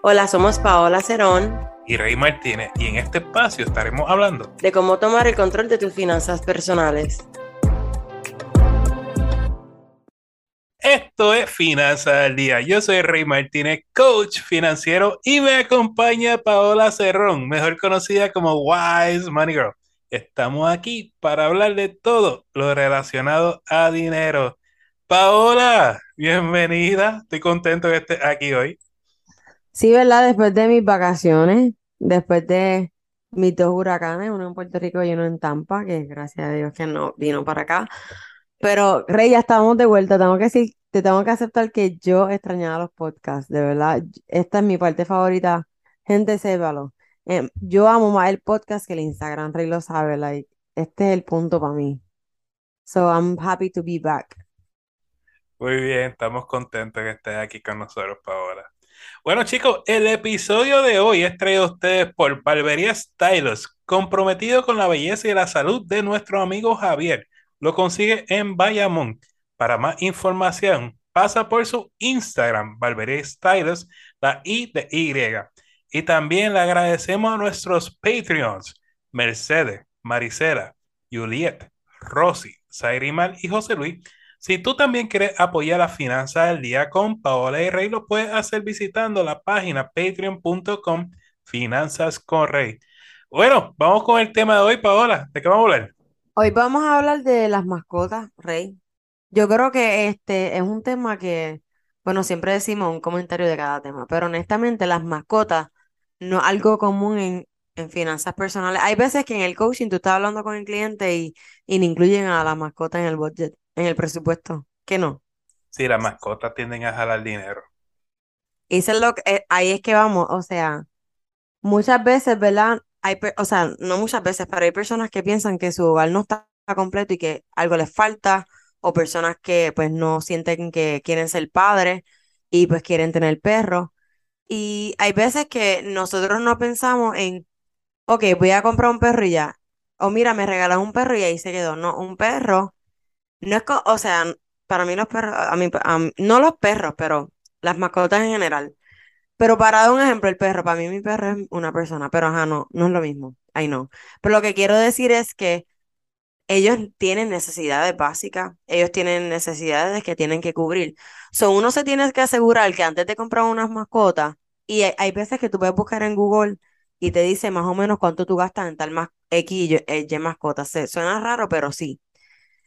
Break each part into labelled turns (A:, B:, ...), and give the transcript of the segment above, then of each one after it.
A: Hola, somos Paola Cerón
B: y Rey Martínez y en este espacio estaremos hablando
A: de cómo tomar el control de tus finanzas personales.
B: Esto es Finanzas al Día. Yo soy Rey Martínez, coach financiero, y me acompaña Paola Cerrón, mejor conocida como Wise Money Girl. Estamos aquí para hablar de todo lo relacionado a dinero. Paola, bienvenida. Estoy contento que estés aquí hoy.
A: Sí, ¿verdad? Después de mis vacaciones, después de mis dos huracanes, uno en Puerto Rico y uno en Tampa, que gracias a Dios que no vino para acá. Pero, Rey, ya estamos de vuelta. Tengo que decir, te tengo que aceptar que yo extrañaba los podcasts, de verdad. Esta es mi parte favorita. Gente, sépalo. Em, yo amo más el podcast que el Instagram, Rey lo sabe. Like, este es el punto para mí. So I'm happy to be back.
B: Muy bien, estamos contentos que estés aquí con nosotros, Paola. Bueno, chicos, el episodio de hoy es traído a ustedes por Barbería Stylos, comprometido con la belleza y la salud de nuestro amigo Javier. Lo consigue en Bayamón. Para más información, pasa por su Instagram, Barbería Stylos, la I de Y. Y también le agradecemos a nuestros Patreons, Mercedes, Maricela, Juliet, Rosy, Sairimal y José Luis si tú también quieres apoyar la finanza del día con Paola y Rey, lo puedes hacer visitando la página patreon.com Finanzas con Rey. Bueno, vamos con el tema de hoy, Paola. ¿De qué vamos a hablar?
A: Hoy vamos a hablar de las mascotas, Rey. Yo creo que este es un tema que, bueno, siempre decimos un comentario de cada tema, pero honestamente las mascotas no es algo común en, en finanzas personales. Hay veces que en el coaching tú estás hablando con el cliente y, y incluyen a la mascota en el budget en el presupuesto, que no.
B: Sí, las mascotas tienden a jalar dinero.
A: Y es lo que, eh, ahí es que vamos, o sea, muchas veces, ¿verdad? Hay, o sea, no muchas veces, pero hay personas que piensan que su hogar no está completo y que algo les falta, o personas que pues no sienten que quieren ser padres y pues quieren tener perro. Y hay veces que nosotros no pensamos en, ok, voy a comprar un perro y ya. O mira, me regalan un perro y ahí se quedó. No, un perro no es, o sea, para mí los perros, a mí, no los perros, pero las mascotas en general. Pero para dar un ejemplo, el perro, para mí mi perro es una persona, pero ajá, no, no es lo mismo. Ahí no. Pero lo que quiero decir es que ellos tienen necesidades básicas, ellos tienen necesidades que tienen que cubrir. So, uno se tiene que asegurar que antes de comprar unas mascotas, y hay, veces que tú puedes buscar en Google y te dice más o menos cuánto tú gastas en tal más X y Y mascotas. Suena raro, pero sí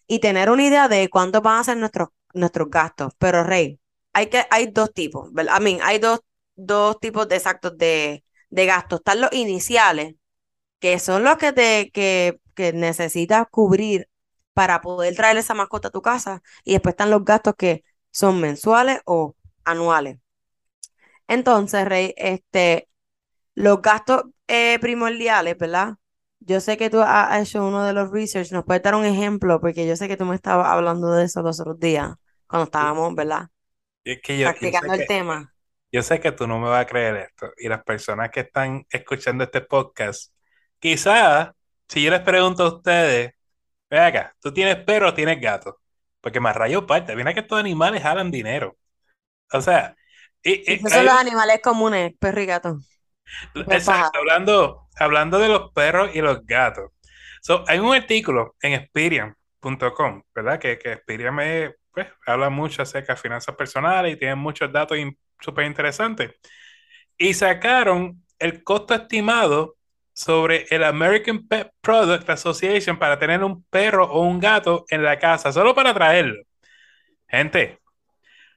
A: y tener una idea de cuánto van a ser nuestros, nuestros gastos. Pero, Rey, hay, que, hay dos tipos, ¿verdad? I mean, hay dos, dos tipos de exactos de, de gastos. Están los iniciales, que son los que, te, que, que necesitas cubrir para poder traer esa mascota a tu casa. Y después están los gastos que son mensuales o anuales. Entonces, Rey, este, los gastos eh, primordiales, ¿verdad? Yo sé que tú has hecho uno de los research, ¿nos puedes dar un ejemplo? Porque yo sé que tú me estabas hablando de eso los otros días, cuando estábamos, ¿verdad?
B: Es que yo,
A: Practicando el tema.
B: Yo sé que tú no me vas a creer esto, y las personas que están escuchando este podcast, quizás, si yo les pregunto a ustedes, ve acá, ¿tú tienes perro o tienes gato? Porque más rayo parte, viene que estos animales jalan dinero. O sea,
A: y, Esos son los animales comunes, perro y gato.
B: Exacto, hablando, hablando de los perros y los gatos. So, hay un artículo en Experian.com, ¿verdad? Que, que pues, habla mucho acerca de finanzas personales y tiene muchos datos súper interesantes. Y sacaron el costo estimado sobre el American Pet Product Association para tener un perro o un gato en la casa, solo para traerlo. Gente,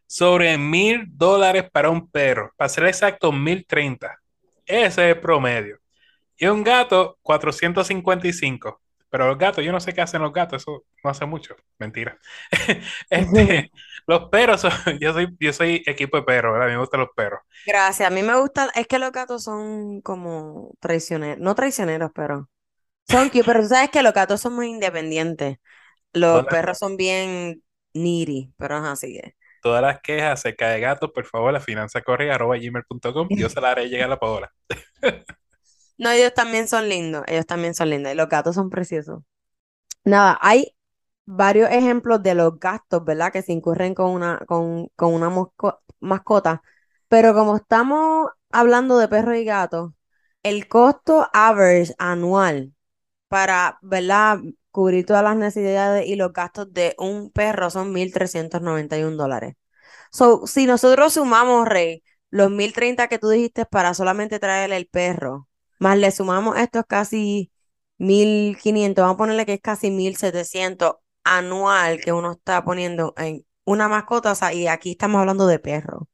B: sobre mil dólares para un perro, para ser exacto, mil treinta. Ese es el promedio. Y un gato, 455. Pero los gatos, yo no sé qué hacen los gatos, eso no hace mucho. Mentira. este, los perros, yo soy, yo soy equipo de perros, A mí me gustan los perros.
A: Gracias, a mí me gustan, es que los gatos son como traicioneros, no traicioneros, pero son cute, pero tú sabes que los gatos son muy independientes. Los perros son bien needy, pero es así que
B: todas las quejas acerca de gatos, por favor, la finanza corre arroba gmail.com. Yo se la haré llegar a la Paola.
A: no, ellos también son lindos. Ellos también son lindos. Y los gatos son preciosos. Nada, hay varios ejemplos de los gastos, ¿verdad? Que se incurren con una, con, con una mascota. Pero como estamos hablando de perro y gato, el costo average anual para, ¿verdad? cubrir todas las necesidades y los gastos de un perro son 1.391 dólares. So, si nosotros sumamos, Rey, los 1.030 que tú dijiste para solamente traerle el perro, más le sumamos estos casi 1.500, vamos a ponerle que es casi 1.700 anual que uno está poniendo en una mascota, o sea, y aquí estamos hablando de perro.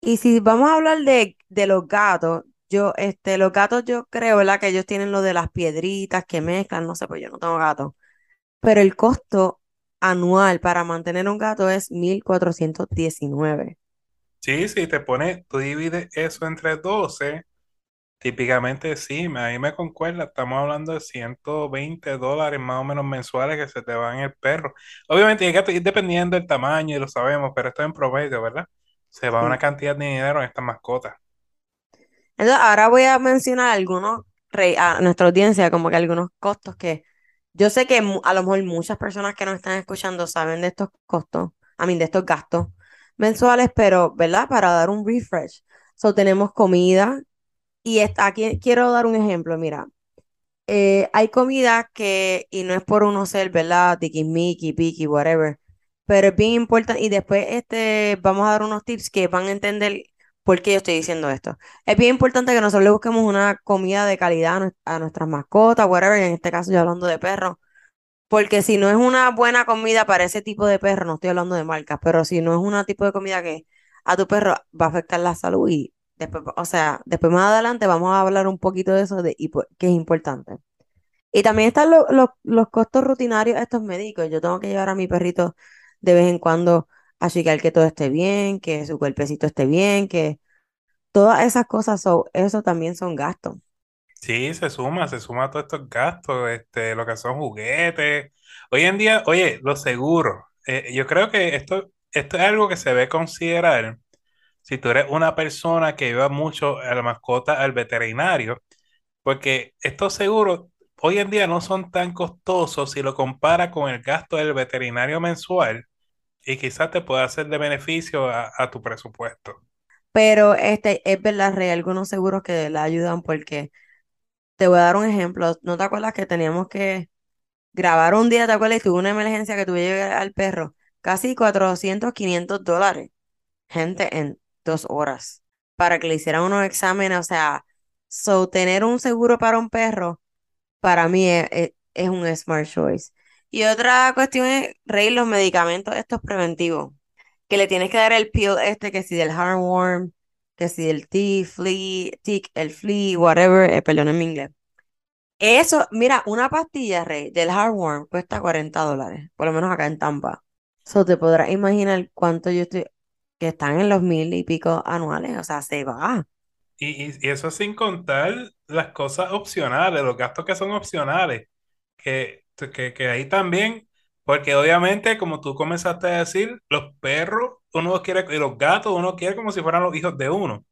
A: Y si vamos a hablar de, de los gatos, yo, este, los gatos yo creo, ¿verdad? Que ellos tienen lo de las piedritas que mezclan, no sé, pues yo no tengo gato. Pero el costo anual para mantener un gato es 1.419.
B: Sí, sí, te pone, tú divides eso entre 12, típicamente sí, a mí me concuerda, estamos hablando de 120 dólares más o menos mensuales que se te van el perro. Obviamente hay que ir dependiendo del tamaño y lo sabemos, pero esto es en promedio, ¿verdad? Se va una cantidad de dinero en estas mascotas.
A: Entonces, ahora voy a mencionar algunos, a nuestra audiencia, como que algunos costos que yo sé que a lo mejor muchas personas que nos están escuchando saben de estos costos, a mí de estos gastos mensuales, pero, ¿verdad? Para dar un refresh. So, tenemos comida y aquí quiero dar un ejemplo, mira. Eh, hay comida que, y no es por uno ser, ¿verdad? Mickey, piki, whatever, pero es bien importante, y después este, vamos a dar unos tips que van a entender ¿Por qué yo estoy diciendo esto? Es bien importante que nosotros le busquemos una comida de calidad a, nuestras mascotas, whatever, en este caso yo hablando de perros, porque si no es una buena comida para ese tipo de perro, no estoy hablando de marcas, pero si no es un tipo de comida que a tu perro va a afectar la salud y después, o sea, después más adelante vamos a hablar un poquito de eso de y que es importante. Y también están los costos rutinarios estos médicos. Yo tengo que llevar a mi perrito de vez en cuando achicar que todo esté bien, que su cuerpecito esté bien, que todas esas cosas, son, eso también son gastos.
B: Sí, se suma, se suma a todos estos gastos, este, lo que son juguetes. Hoy en día, oye, los seguros. Eh, yo creo que esto, esto es algo que se ve considerar si tú eres una persona que lleva mucho a la mascota al veterinario, porque estos seguros hoy en día no son tan costosos si lo compara con el gasto del veterinario mensual y quizás te pueda hacer de beneficio a, tu presupuesto.
A: Pero este, es verdad, hay algunos seguros que le ayudan porque te voy a dar un ejemplo. ¿No te acuerdas que teníamos que grabar un día, te acuerdas? Y tuve una emergencia que tuve que llevar al perro. Casi 400, 500 dólares. Gente, en dos horas. Para que le hicieran unos exámenes. O sea, so, tener un seguro para un perro, para mí es un smart choice. Y otra cuestión es reír los medicamentos estos preventivos, que le tienes que dar el pill este, que si del heartworm, que si del T-flea, tick, el flea, whatever, eh, perdón en inglés. Eso, mira, una pastilla, Rey, del heartworm cuesta 40 dólares, por lo menos acá en Tampa. Eso te podrás imaginar cuánto yo estoy, que están en los mil y pico anuales, o sea, se va.
B: Y, y eso sin contar las cosas opcionales, los gastos que son opcionales, que que, que ahí también, porque obviamente, como tú comenzaste a decir, los perros, uno quiere, y los gatos, uno quiere como si fueran los hijos de uno.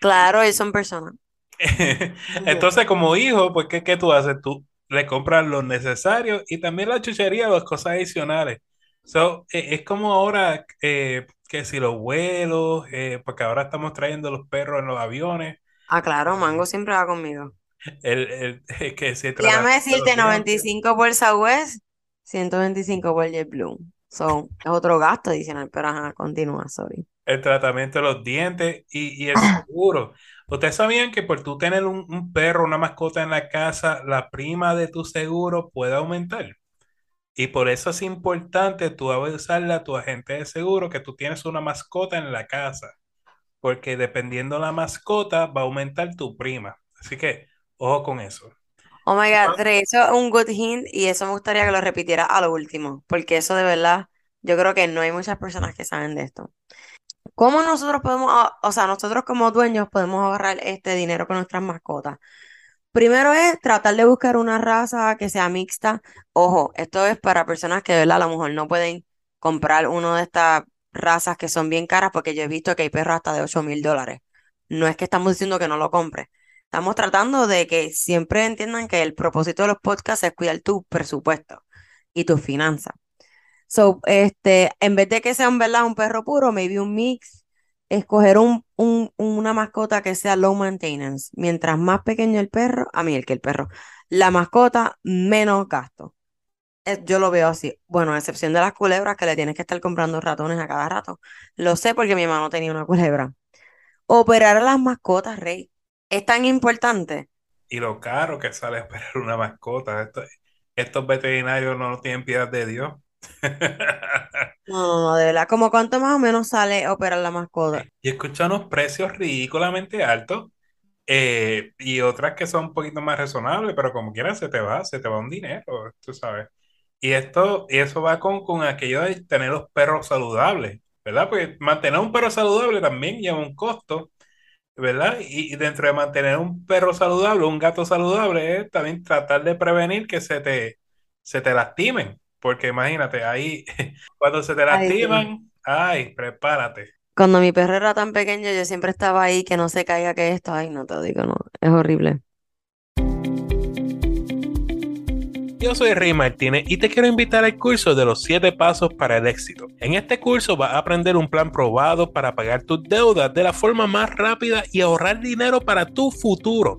A: Claro, ellos son personas.
B: Entonces, como hijo, pues, ¿qué, ¿qué, tú haces? Tú le compras lo necesario y también la chuchería, las cosas adicionales. So, e, es como ahora eh, que si los vuelos, eh, porque ahora estamos trayendo los perros en los aviones.
A: Ah, claro, Mango siempre va conmigo.
B: El, el, que se
A: Déjame decirte 95 por Southwest, 125 por JetBlue. Son, es otro gasto adicional, pero ajá, continúa, sorry.
B: El tratamiento de los dientes y, y el seguro. ¿Ustedes sabían que por tú tener un, un, perro, una mascota en la casa, la prima de tu seguro puede aumentar? Y por eso es importante tú avisarle a tu agente de seguro que tú tienes una mascota en la casa. Porque dependiendo de la mascota, va a aumentar tu prima. Así que Ojo con eso.
A: Oh my God, eso es un good hint y eso me gustaría que lo repitiera a lo último, porque eso de verdad, yo creo que no hay muchas personas que saben de esto. ¿Cómo nosotros podemos, ah, o sea, nosotros como dueños podemos ahorrar este dinero con nuestras mascotas? Primero es tratar de buscar una raza que sea mixta. Ojo, esto es para personas que verdad a lo mejor no pueden comprar uno de estas razas que son bien caras, porque yo he visto que hay perros hasta de 8 mil dólares. No es que estamos diciendo que no lo compre, Estamos tratando de que siempre entiendan que el propósito de los podcasts es cuidar tu presupuesto y tus finanzas. So, este, en vez de que sea un, ¿verdad? un perro puro, maybe un mix, escoger un un, una mascota que sea low maintenance. Mientras más pequeño el perro, a mí el que el perro, la mascota, menos gasto. Eh, Yo lo veo así. Bueno, a excepción de las culebras que le tienes que estar comprando ratones a cada rato. Lo sé porque mi hermano tenía una culebra. Operar a las mascotas, Rey, es tan importante.
B: Y lo caro que sale operar una mascota. Esto- estos veterinarios no tienen piedad de Dios.
A: No, no, no, de verdad. ¿Como cuánto más o menos sale operar la mascota?
B: Y escucha unos precios ridículamente altos eh, y otras que son un poquito más razonables, pero como quieras se te va, se te va un dinero, tú sabes. Y esto, y eso va con, con aquello de tener los perros saludables, ¿verdad? Porque mantener un perro saludable también lleva un costo, ¿verdad? Y, y dentro de mantener un perro saludable, un gato saludable, es también tratar de prevenir que se te, se te lastimen. Porque imagínate, ahí cuando se te
A: Ay, sí.
B: lastiman, ay, prepárate.
A: Cuando mi perro era tan pequeño, yo siempre estaba ahí, que no se caiga que esto. Ay, no te digo, no. Es horrible.
B: Yo soy Rey Martínez y te quiero invitar al curso de los 7 pasos para el éxito. En este curso vas a aprender un plan probado para pagar tus deudas de la forma más rápida y ahorrar dinero para tu futuro.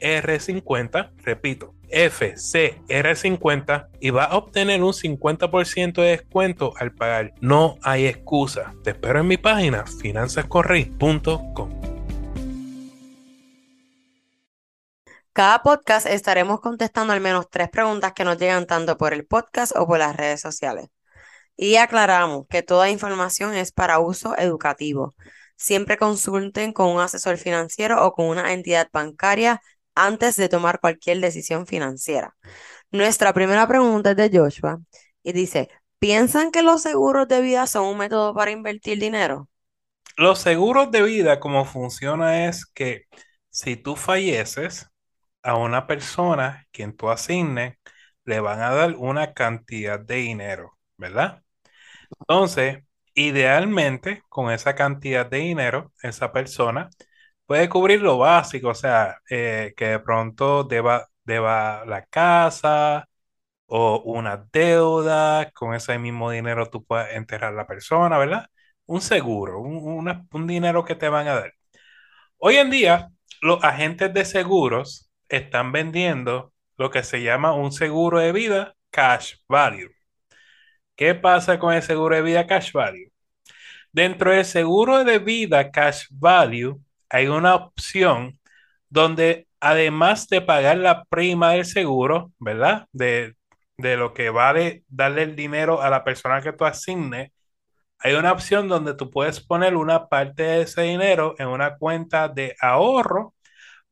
B: R50, repito, FCR50 y va a obtener un 50% de descuento al pagar. No hay excusa. Te espero en mi página finanzascorrey.com.
A: Cada podcast estaremos contestando al menos tres preguntas que nos llegan tanto por el podcast o por las redes sociales. Y aclaramos que toda información es para uso educativo. Siempre consulten con un asesor financiero o con una entidad bancaria antes de tomar cualquier decisión financiera. Nuestra primera pregunta es de Joshua y dice, ¿piensan que los seguros de vida son un método para invertir dinero?
B: Los seguros de vida, como funciona es que si tú falleces a una persona quien tú asignes, le van a dar una cantidad de dinero, ¿verdad? Entonces, idealmente, con esa cantidad de dinero, esa persona puede cubrir lo básico, o sea, eh, que de pronto deba, deba la casa o una deuda, con ese mismo dinero tú puedes enterrar la persona, ¿verdad? Un seguro, un, un dinero que te van a dar. Hoy en día, los agentes de seguros están vendiendo lo que se llama un seguro de vida cash value. ¿Qué pasa con el seguro de vida cash value? Dentro del seguro de vida cash value hay una opción donde además de pagar la prima del seguro, ¿verdad? De, de lo que vale darle el dinero a la persona que tú asignes, hay una opción donde tú puedes poner una parte de ese dinero en una cuenta de ahorro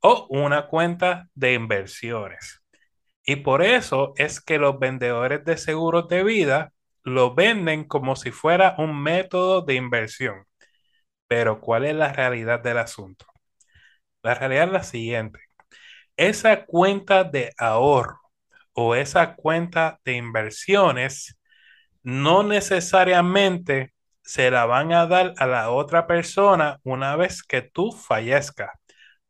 B: o una cuenta de inversiones. Y por eso es que los vendedores de seguros de vida lo venden como si fuera un método de inversión. Pero ¿cuál es la realidad del asunto? La realidad es la siguiente. Esa cuenta de ahorro o esa cuenta de inversiones no necesariamente se la van a dar a la otra persona una vez que tú fallezcas.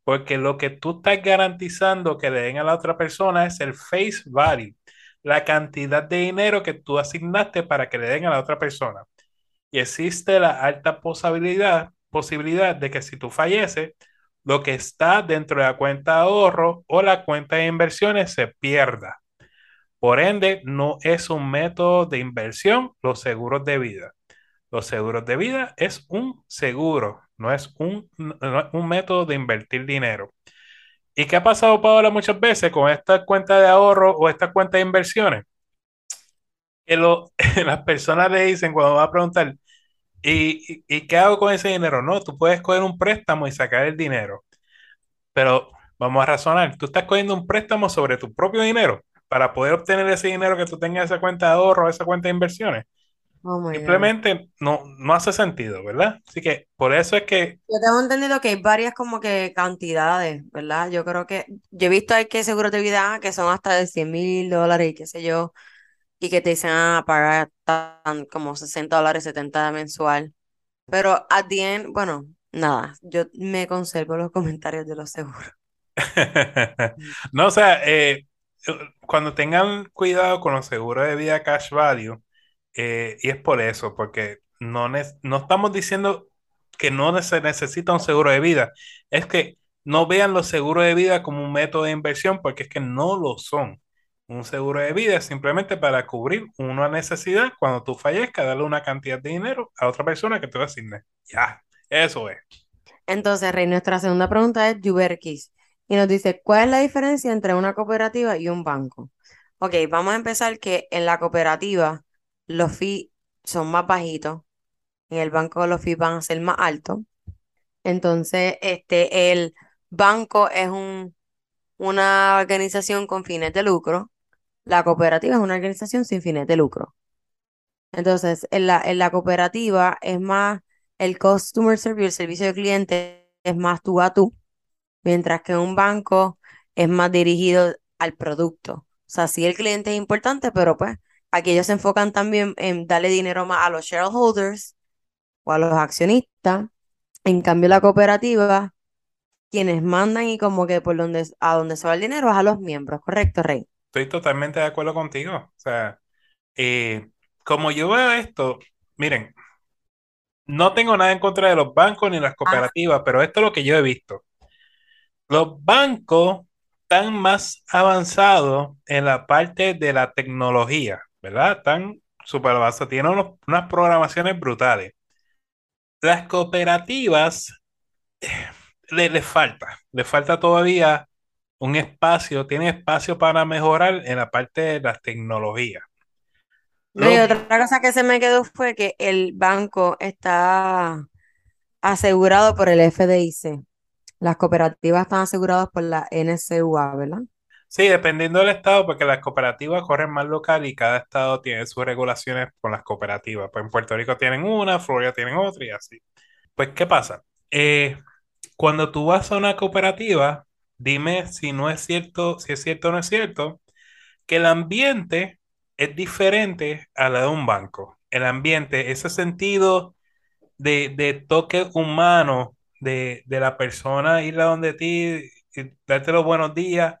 B: Porque lo que tú estás garantizando que le den a la otra persona es el face value, la cantidad de dinero que tú asignaste para que le den a la otra persona. Y existe la alta posibilidad, posibilidad de que si tú falleces, lo que está dentro de la cuenta de ahorro o la cuenta de inversiones se pierda. Por ende, no es un método de inversión los seguros de vida. Los seguros de vida es un seguro, no es un, no es un método de invertir dinero. ¿Y qué ha pasado, Paola, muchas veces con esta cuenta de ahorro o esta cuenta de inversiones? Que lo, las personas le dicen cuando va a preguntar, ¿y, y, qué hago con ese dinero? No, tú puedes coger un préstamo y sacar el dinero. Pero vamos a razonar, tú estás cogiendo un préstamo sobre tu propio dinero para poder obtener ese dinero que tú tengas en esa cuenta de ahorro, esa cuenta de inversiones.
A: Oh
B: Simplemente no, no hace sentido, ¿verdad? Así que por eso es que...
A: Yo tengo entendido que hay varias como que cantidades, ¿verdad? Yo creo que, yo he visto hay que seguros de vida que son hasta de 100 mil dólares y qué sé yo, y que te dicen a pagar tan como 60 dólares, 70 mensual. Pero at the end, bueno, nada, yo me conservo los comentarios de los seguros.
B: No, o sea, eh, cuando tengan cuidado con los seguros de vida cash value, eh, y es por eso, porque no, no estamos diciendo que no se necesita un seguro de vida, es que no vean los seguros de vida como un método de inversión, porque es que no lo son. Un seguro de vida simplemente para cubrir una necesidad cuando tú fallezcas, darle una cantidad de dinero a otra persona que te asigne. Ya, eso es.
A: Entonces, Rey, nuestra segunda pregunta es Yuberkis y nos dice, ¿cuál es la diferencia entre una cooperativa y un banco? Ok, vamos a empezar que en la cooperativa los fees son más bajitos, en el banco los fees van a ser más altos. Entonces, este, el banco es un, una organización con fines de lucro, la cooperativa es una organización sin fines de lucro. Entonces, en la, en la cooperativa es más el customer service, el servicio de cliente es más tú a tú, mientras que un banco es más dirigido al producto. O sea, sí el cliente es importante, pero pues aquí ellos se enfocan también en darle dinero más a los shareholders o a los accionistas. En cambio, la cooperativa, quienes mandan y como que por donde, a donde se va el dinero es a los miembros, ¿correcto, Rey?
B: Estoy totalmente de acuerdo contigo. O sea, eh, como yo veo esto, miren, no tengo nada en contra de los bancos ni las cooperativas, pero esto es lo que yo he visto. Los bancos están más avanzados en la parte de la tecnología, ¿verdad? Están súper avanzados, tienen unas programaciones brutales. Las cooperativas les le falta, les falta todavía un espacio, tiene espacio para mejorar en la parte de las tecnologías.
A: No, y otra cosa que se me quedó fue que el banco está asegurado por el FDIC. Las cooperativas están aseguradas por la NCUA, ¿verdad?
B: Sí, dependiendo del estado, porque las cooperativas corren más local y cada estado tiene sus regulaciones con las cooperativas. Pues en Puerto Rico tienen una, Florida tienen otra y así. Pues, ¿qué pasa? Eh, cuando tú vas a una cooperativa, dime si no es cierto, si es cierto o no es cierto, que el ambiente es diferente a la de un banco. El ambiente, ese sentido de, toque humano de, la persona, ir a donde ti, darte los buenos días.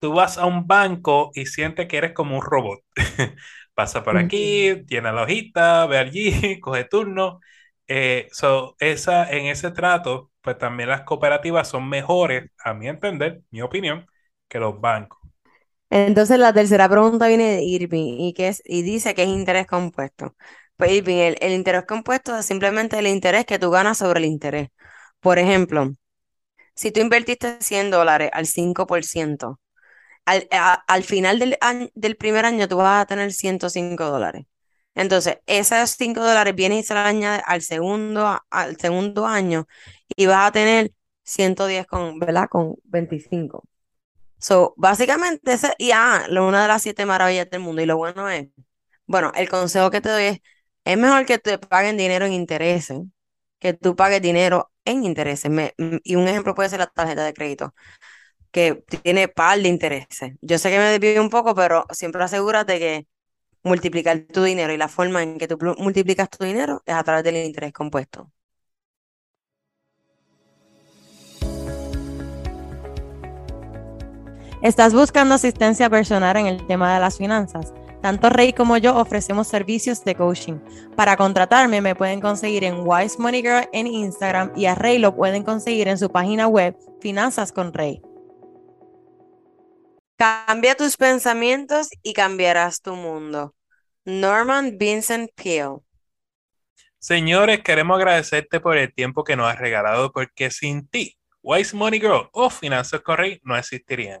B: Tú vas a un banco y sientes que eres como un robot. Pasa por aquí, tiene la hojita, ve allí, coge turno. Eh, esa, en ese trato, pues también las cooperativas son mejores, a mi entender, mi opinión, que los bancos.
A: Entonces la tercera pregunta viene de Irving y, que es, y dice que es interés compuesto. Pues Irving, el, interés compuesto es simplemente el interés que tú ganas sobre el interés. Por ejemplo, si tú invertiste 100 dólares al 5%, al, al final del, del primer año tú vas a tener 105 dólares. Entonces, esos 5 dólares vienen y se le añade al segundo, al segundo año y vas a tener 110 con, ¿verdad? Con 25. So, básicamente, ese, y ah, una de las siete maravillas del mundo. Y lo bueno es, bueno, el consejo que te doy es, es mejor que te paguen dinero en intereses, que tú pagues dinero en intereses. y un ejemplo puede ser la tarjeta de crédito, que tiene par de intereses. Yo sé que me desvío un poco, pero siempre asegúrate que multiplicar tu dinero y la forma en que tú multiplicas tu dinero es a través del interés compuesto. ¿Estás buscando asistencia personal en el tema de las finanzas? Tanto Rey como yo ofrecemos servicios de coaching. Para contratarme me pueden conseguir en Wise Money Girl en Instagram y a Rey lo pueden conseguir en su página web Finanzas con Rey. Cambia tus pensamientos y cambiarás tu mundo. Norman Vincent Peale.
B: Señores, queremos agradecerte por el tiempo que nos has regalado porque sin ti, Wise Money Girl o Finanzas con Rey no existirían.